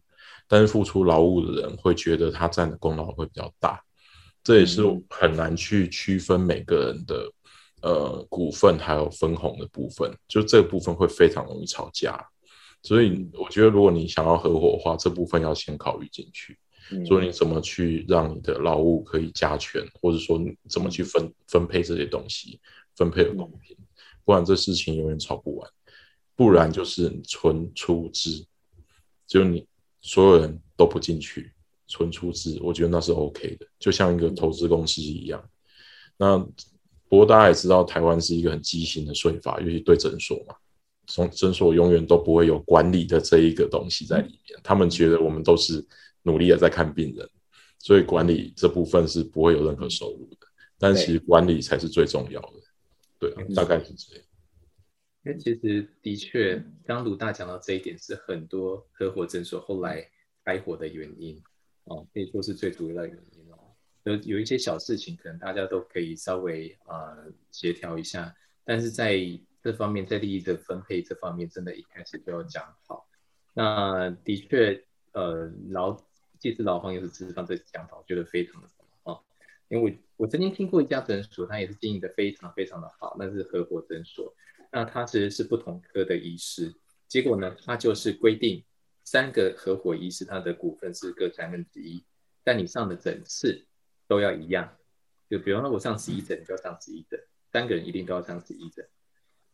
但是付出劳务的人会觉得他占的功劳会比较大，这也是很难去区分每个人的呃股份还有分红的部分，就这个部分会非常容易吵架。所以我觉得，如果你想要合伙的话，这部分要先考虑进去。所以你怎么去让你的劳务可以加权，或者说你怎么去分分配这些东西，分配的公平，不然这事情永远吵不完。不然就是纯出资，就你所有人都不进去，纯出资，我觉得那是 OK 的，就像一个投资公司一样。那不过大家也知道，台湾是一个很畸形的税法，尤其对诊所嘛。从诊所永远都不会有管理的这一个东西在里面，他们觉得我们都是努力的在看病人，所以管理这部分是不会有任何收入的。但其实管理才是最重要的，对，对，大概是这样。因为其实的确，刚鲁大讲到这一点，是很多合伙诊所后来开火的原因哦，可以说是最主要的原因哦。有有一些小事情，可能大家都可以稍微呃协调一下，但是在这方面在利益的分配这方面，真的一开始就要讲好。那的确，呃，劳既是劳方又是资方，这讲法我觉得非常的好。因为我我曾经听过一家诊所，它也是经营的非常非常的好，那是合伙诊所。那它其实是不同科的医师，结果呢，它就是规定三个合伙医师，他的股份是各三分之一，但你上的诊次都要一样。就比方说，我上十一诊，你就要上十一诊，三个人一定都要上十一诊。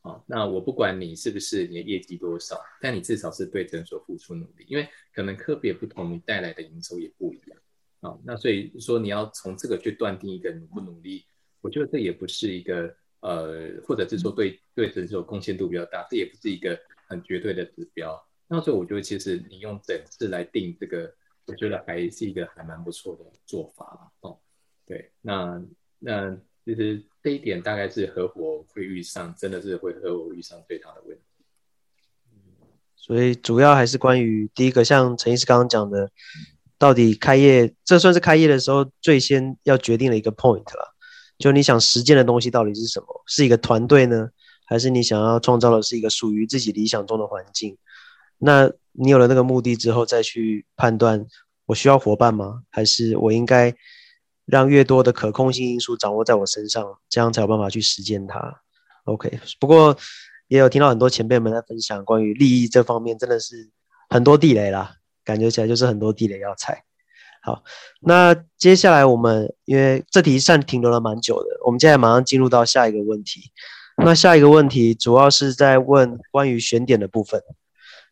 哦那我不管你是不是你的业绩多少，但你至少是对诊所付出努力，因为可能科别不同，你带来的营收也不一样。啊，那所以说你要从这个去断定一个努不努力，我觉得这也不是一个呃，或者是说对对诊所贡献度比较大，这也不是一个很绝对的指标。那所以我觉得其实你用整次来定这个，我觉得还是一个还蛮不错的做法哦，对，那那。其实这一点大概是合伙会遇上，真的是会合伙遇上最大的问题。所以主要还是关于第一个，像陈医师刚刚讲的，到底开业，这算是开业的时候最先要决定的一个 point 了。就你想实践的东西到底是什么？是一个团队呢，还是你想要创造的是一个属于自己理想中的环境？那你有了那个目的之后，再去判断我需要伙伴吗？还是我应该？让越多的可控性因素掌握在我身上，这样才有办法去实践它。OK，不过也有听到很多前辈们在分享关于利益这方面，真的是很多地雷啦，感觉起来就是很多地雷要踩。好，那接下来我们因为这题算停留了蛮久的，我们现在马上进入到下一个问题。那下一个问题主要是在问关于选点的部分。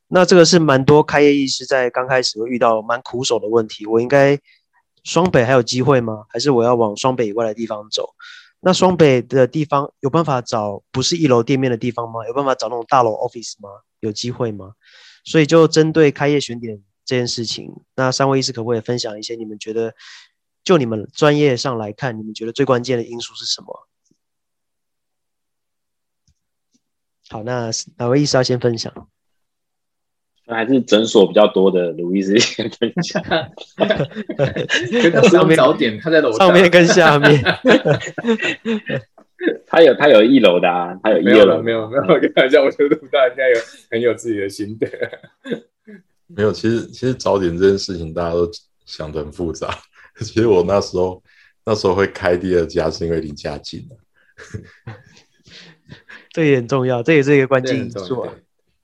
那这个是蛮多开业医师在刚开始会遇到蛮苦手的问题，我应该。双北还有机会吗？还是我要往双北以外的地方走？那双北的地方有办法找不是一楼店面的地方吗？有办法找那种大楼 office 吗？有机会吗？所以就针对开业选点这件事情，那三位医师可不可以分享一些你们觉得，就你们专业上来看，你们觉得最关键的因素是什么？好，那哪位医师要先分享？还是诊所比较多的卢医师先分享。上面早点，他在楼上面跟下面。他有他有一楼的啊，他有一楼。没有没有，没有开玩笑，我觉得大家有很有自己的心得。没有，其实其实早点这件事情大家都想得很复杂。其实我那时候那时候会开第二家是因为离家近。这也很重要，这也是一个关键因素啊。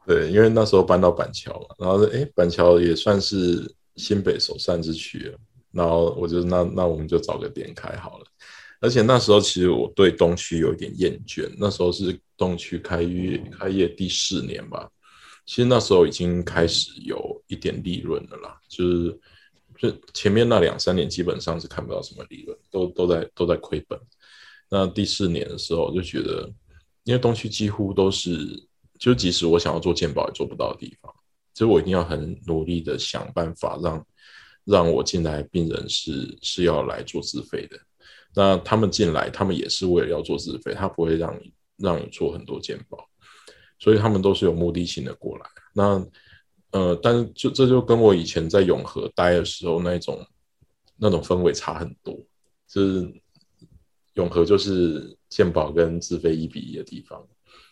对，因为那时候搬到板桥嘛，然后哎，板桥也算是新北首善之区了。然后我就那那我们就找个点开好了。而且那时候其实我对东区有一点厌倦，那时候是东区开业开业第四年吧。其实那时候已经开始有一点利润了啦，就是就前面那两三年基本上是看不到什么利润，都都在都在亏本。那第四年的时候就觉得，因为东区几乎都是，就即使我想要做鉴保也做不到的地方，所以我一定要很努力的想办法让让我进来病人是是要来做自费的。那他们进来，他们也是为了要做自费，他不会让你让你做很多鉴保。所以他们都是有目的性的过来，那呃，但是就这就跟我以前在永和待的时候那种那种氛围差很多，就是永和就是健保跟自费一比一的地方。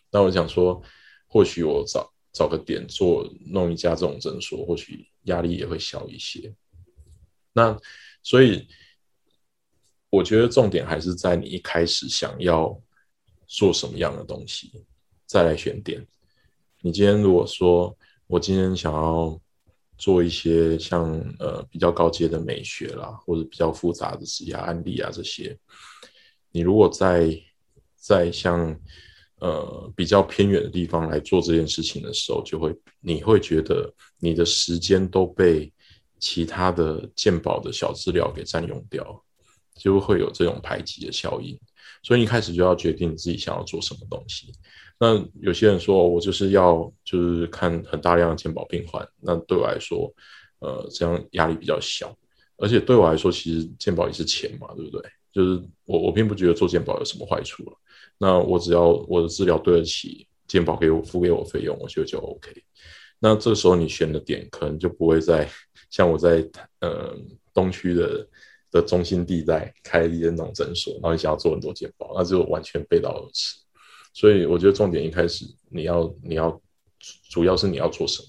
那我想说，或许我找找个点做弄一家这种诊所，或许压力也会小一些。那所以我觉得重点还是在你一开始想要做什么样的东西。再来选点。你今天如果说我今天想要做一些像呃比较高阶的美学啦，或者比较复杂的职业案例啊这些，你如果在在像呃比较偏远的地方来做这件事情的时候，就会你会觉得你的时间都被其他的健保的小资料给占用掉，就会有这种排挤的效应。所以一开始就要决定你自己想要做什么东西。那有些人说，我就是要就是看很大量的健保病患，那对我来说，呃，这样压力比较小，而且对我来说，其实健保也是钱嘛，对不对？就是我我并不觉得做健保有什么坏处了。那我只要我的治疗对得起健保给我付给我费用，我觉得就 OK。那这时候你选的点可能就不会在 像我在呃东区的的中心地带开一间那种诊所，然后你想要做很多健保，那就完全背道而驰。所以我觉得重点一开始你要你要主要是你要做什么，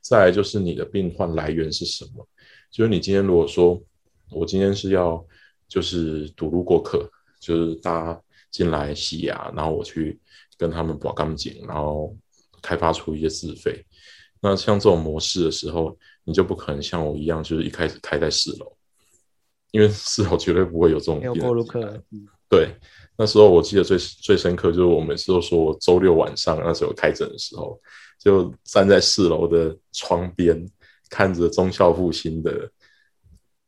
再来就是你的病患来源是什么。就是你今天如果说我今天是要就是堵路过客，就是大家进来洗牙，然后我去跟他们拔钢筋，然后开发出一些自费。那像这种模式的时候，你就不可能像我一样，就是一开始开在四楼，因为四楼绝对不会有这种过路客。对。那时候我记得最最深刻，就是我每次都说我周六晚上那时候开诊的时候，就站在四楼的窗边，看着忠孝复兴的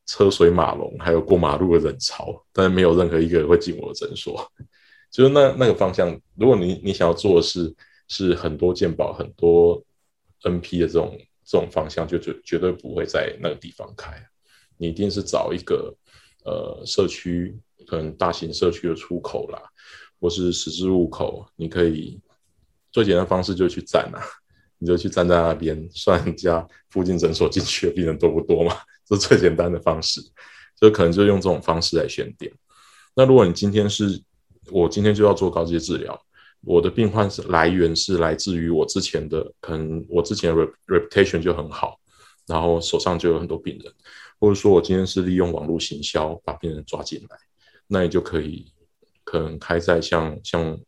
车水马龙，还有过马路的人潮，但是没有任何一个人会进我的诊所。就是那那个方向，如果你你想要做的是是很多健保、很多 NP 的这种这种方向，就绝绝对不会在那个地方开。你一定是找一个呃社区。可能大型社区的出口啦，或是十字路口，你可以最简单方式就去站啊，你就去站在那边，算人家附近诊所进去的病人多不多嘛？这是最简单的方式，就可能就用这种方式来选点。那如果你今天是我今天就要做高阶治疗，我的病患是来源是来自于我之前的，可能我之前的 reputation 就很好，然后手上就有很多病人，或者说我今天是利用网络行销把病人抓进来。那你就可以可能开在像像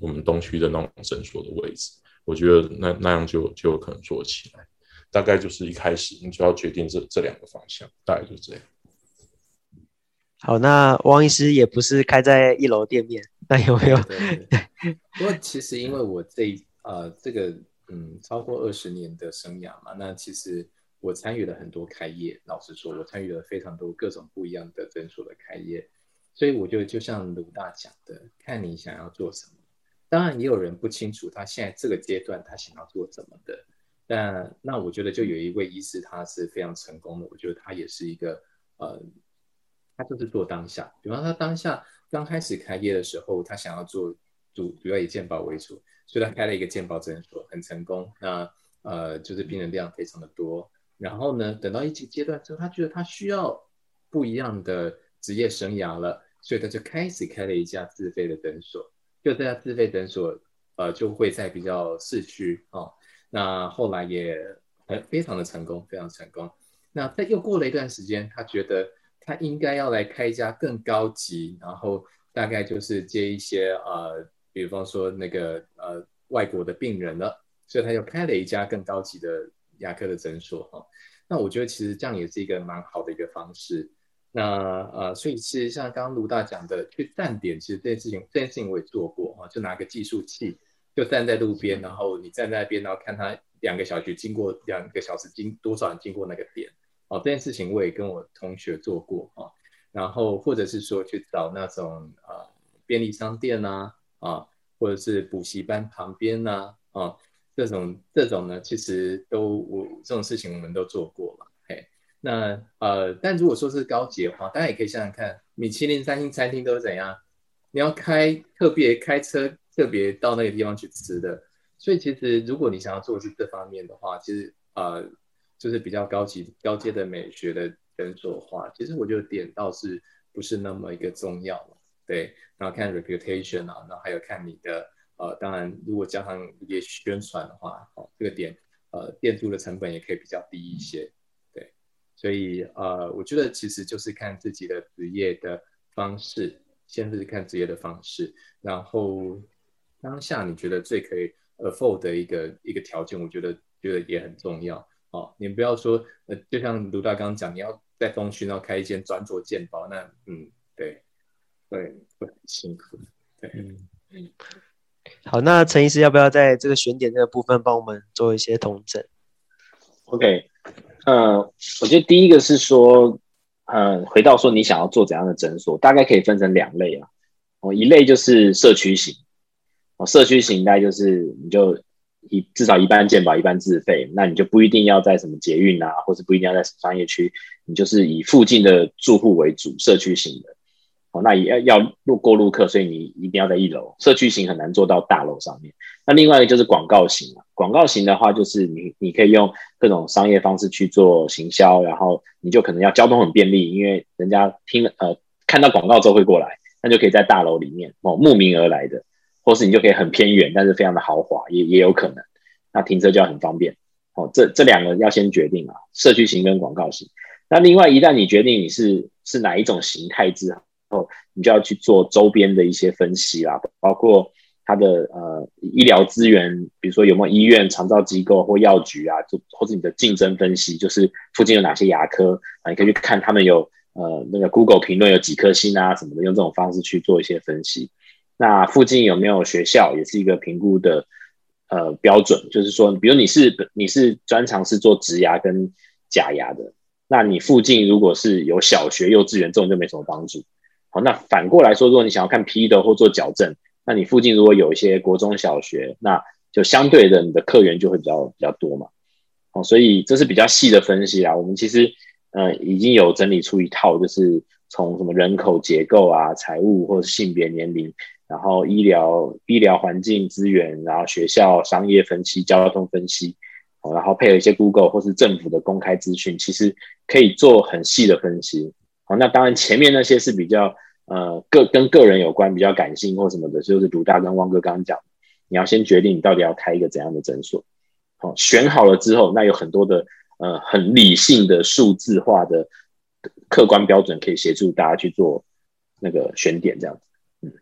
我们东区的那种诊所的位置，我觉得那那样就就有可能做起来。大概就是一开始你就要决定这这两个方向，大概就这样。好，那汪医师也不是开在一楼店面，那有没有？对。不过其实因为我这呃这个嗯超过二十年的生涯嘛，那其实我参与了很多开业。老实说，我参与了非常多各种不一样的诊所的开业。所以我就就像鲁大讲的，看你想要做什么。当然也有人不清楚他现在这个阶段他想要做什么的。但那我觉得就有一位医师他是非常成功的，我觉得他也是一个呃，他就是做当下。比方他当下刚开始开业的时候，他想要做主主要以健保为主，所以他开了一个健保诊所，很成功。那呃就是病人量非常的多。然后呢，等到一级阶段之后，他觉得他需要不一样的职业生涯了。所以他就开始开了一家自费的诊所，就这家自费诊所，呃，就会在比较市区哦。那后来也很非常的成功，非常成功。那在又过了一段时间，他觉得他应该要来开一家更高级，然后大概就是接一些呃比方说那个呃外国的病人了，所以他又开了一家更高级的牙科的诊所哈。那我觉得其实这样也是一个蛮好的一个方式。那呃，所以其实像刚刚卢大讲的去站点，其实这件事情这件事情我也做过哈，就拿个计数器，就站在路边，然后你站在那边，然后看他两个小时经过两个小时经多少人经过那个点哦，这件事情我也跟我同学做过啊。然后或者是说去找那种啊、呃、便利商店呐啊，或者是补习班旁边呐啊，这种这种呢，其实都我这种事情我们都做过了。那呃，但如果说是高级的话，大家也可以想想看，米其林三星餐厅都是怎样？你要开特别开车特别到那个地方去吃的。所以其实如果你想要做的是这方面的话，其实呃，就是比较高级高阶的美学的诊所的话，其实我觉得点倒是不是那么一个重要了。对，然后看 reputation 啊，然后还有看你的呃，当然如果加上一些宣传的话，哦，这个点呃，店租的成本也可以比较低一些。所以呃，我觉得其实就是看自己的职业的方式，先是看职业的方式，然后当下你觉得最可以 afford 的一个一个条件，我觉得觉得也很重要哦。你不要说呃，就像卢大刚讲，你要在东区然后开一间专做健保，那嗯，对对会很辛苦。对，嗯，好，那陈医师要不要在这个选点这个部分帮我们做一些统整？OK。呃，我觉得第一个是说，呃，回到说你想要做怎样的诊所，大概可以分成两类啊。哦，一类就是社区型，哦，社区型大概就是你就一至少一半健保，一半自费，那你就不一定要在什么捷运啊，或是不一定要在什么商业区，你就是以附近的住户为主，社区型的。哦，那也要要路过路客，所以你一定要在一楼。社区型很难做到大楼上面。那另外一个就是广告型了，广告型的话就是你你可以用各种商业方式去做行销，然后你就可能要交通很便利，因为人家听了呃看到广告之后会过来，那就可以在大楼里面哦慕名而来的，或是你就可以很偏远，但是非常的豪华也也有可能。那停车就要很方便哦。这这两个要先决定啊，社区型跟广告型。那另外一旦你决定你是是哪一种形态之后。后，你就要去做周边的一些分析啦，包括它的呃医疗资源，比如说有没有医院、长照机构或药局啊，就或者你的竞争分析，就是附近有哪些牙科啊，你可以去看他们有呃那个 Google 评论有几颗星啊什么的，用这种方式去做一些分析。那附近有没有学校，也是一个评估的呃标准，就是说，比如你是你是专长是做植牙跟假牙的，那你附近如果是有小学、幼稚园，这种就没什么帮助。好，那反过来说，如果你想要看 P 的或做矫正，那你附近如果有一些国中小学，那就相对的你的客源就会比较比较多嘛。哦，所以这是比较细的分析啦。我们其实呃已经有整理出一套，就是从什么人口结构啊、财务或者性别、年龄，然后医疗、医疗环境资源，然后学校、商业分析、交通分析，然后配合一些 Google 或是政府的公开资讯，其实可以做很细的分析。好，那当然前面那些是比较呃个跟个人有关，比较感性或什么的，就是卢大跟汪哥刚刚讲，你要先决定你到底要开一个怎样的诊所。好，选好了之后，那有很多的呃很理性的数字化的客观标准可以协助大家去做那个选点这样子。嗯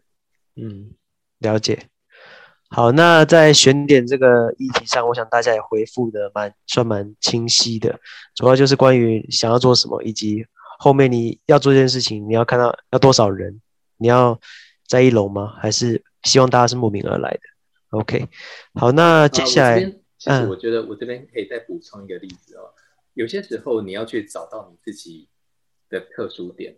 嗯，了解。好，那在选点这个议题上，我想大家也回复的蛮算蛮清晰的，主要就是关于想要做什么以及。后面你要做这件事情，你要看到要多少人？你要在一楼吗？还是希望大家是慕名而来的？OK，好，那接下来，啊、其实我觉得我这边可以再补充一个例子哦。嗯、有些时候你要去找到你自己的特殊点。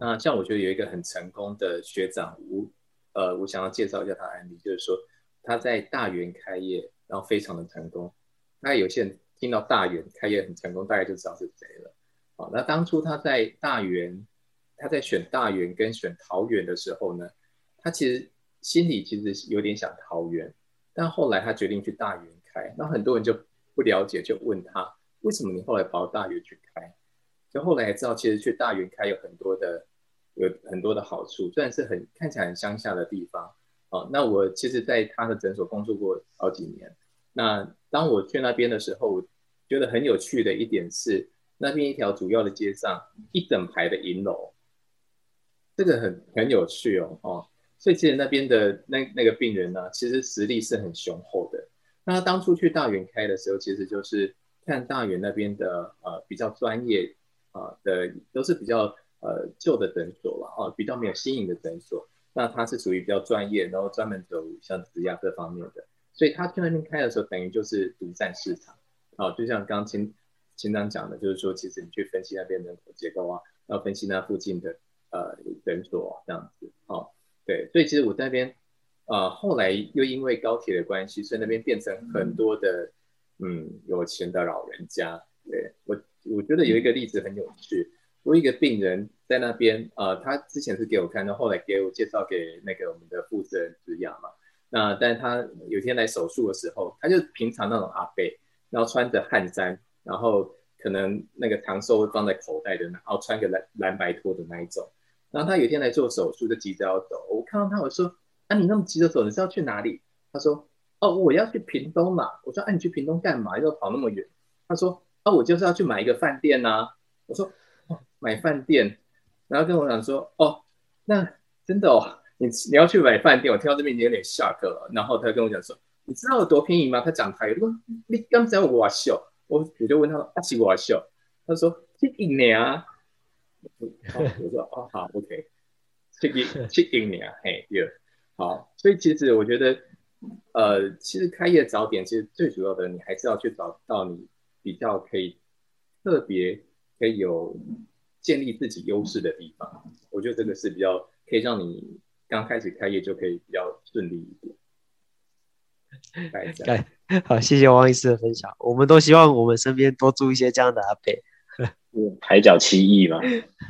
那像我觉得有一个很成功的学长，吴呃，我想要介绍一下他的案例，就是说他在大园开业，然后非常的成功。那有些人听到大园开业很成功，大概就知道是谁了。好，那当初他在大园，他在选大园跟选桃园的时候呢，他其实心里其实有点想桃园，但后来他决定去大园开，那很多人就不了解，就问他为什么你后来跑到大园去开？就后来才知道，其实去大园开有很多的有很多的好处，虽然是很看起来很乡下的地方。哦，那我其实在他的诊所工作过好几年，那当我去那边的时候，我觉得很有趣的一点是。那边一条主要的街上，一整排的银楼，这个很很有趣哦，哦，所以其实那边的那那个病人呢，其实实力是很雄厚的。那他当初去大元开的时候，其实就是看大元那边的呃比较专业啊、呃、的，都是比较呃旧的诊所了啊，比较没有新颖的诊所。那他是属于比较专业，然后专门走像植牙这方面的。所以他去那边开的时候，等于就是独占市场啊。就像刚刚经常讲的，就是说其实你去分析那边人口结构啊，要分析那附近的呃诊所这样子哦。对，所以其实我那边。呃，后来又因为高铁的关系，所以那边变成很多的嗯有钱的老人家。对，我，我觉得有一个例子很有趣。我一个病人在那边，呃，他之前是给我看，然后来给我介绍给那个我们的负责人植牙嘛。那但他有一天来手术的时候，他就平常那种阿伯，然后穿着汗衫，然后可能那个长寿会放在口袋的，然后穿个蓝蓝白拖的那一种。然后他有一天来做手术，就急着要走。我看到他，我说。啊，你那么急着走，你是要去哪里？他说：哦，我要去屏东嘛。我说：啊，你去屏东干嘛？又跑那么远？他说：啊，我就是要去买一个饭店呐、我说：哦，买饭店。然后跟我讲说：哦，那真的哦，你你要去买饭店？我听到这边已经有点 shock 了。然后他跟我讲说：你知道有多便宜吗？他讲台语，你刚才我笑，我我就问他说：阿奇我笑。他说：七亿年啊。我说：哦，好，OK，七亿七亿年，嘿，对。好，所以其实我觉得，呃，其实开业早点，其实最主要的，你还是要去找到你比较可以特别可以有建立自己优势的地方。我觉得这个是比较可以让你刚开始开业就可以比较顺利一点。好，谢谢王医师的分享。我们都希望我们身边多住一些这样的阿伯。海角七亿嘛，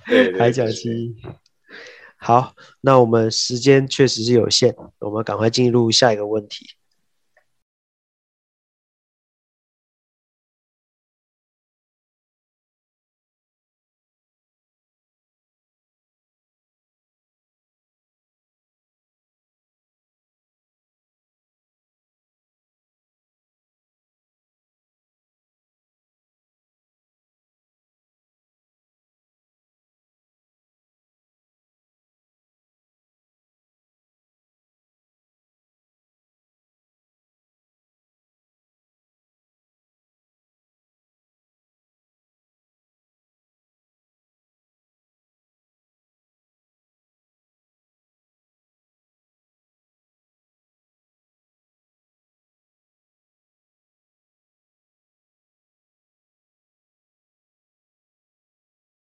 对，海角七亿。好，那我们时间确实是有限，我们赶快进入下一个问题。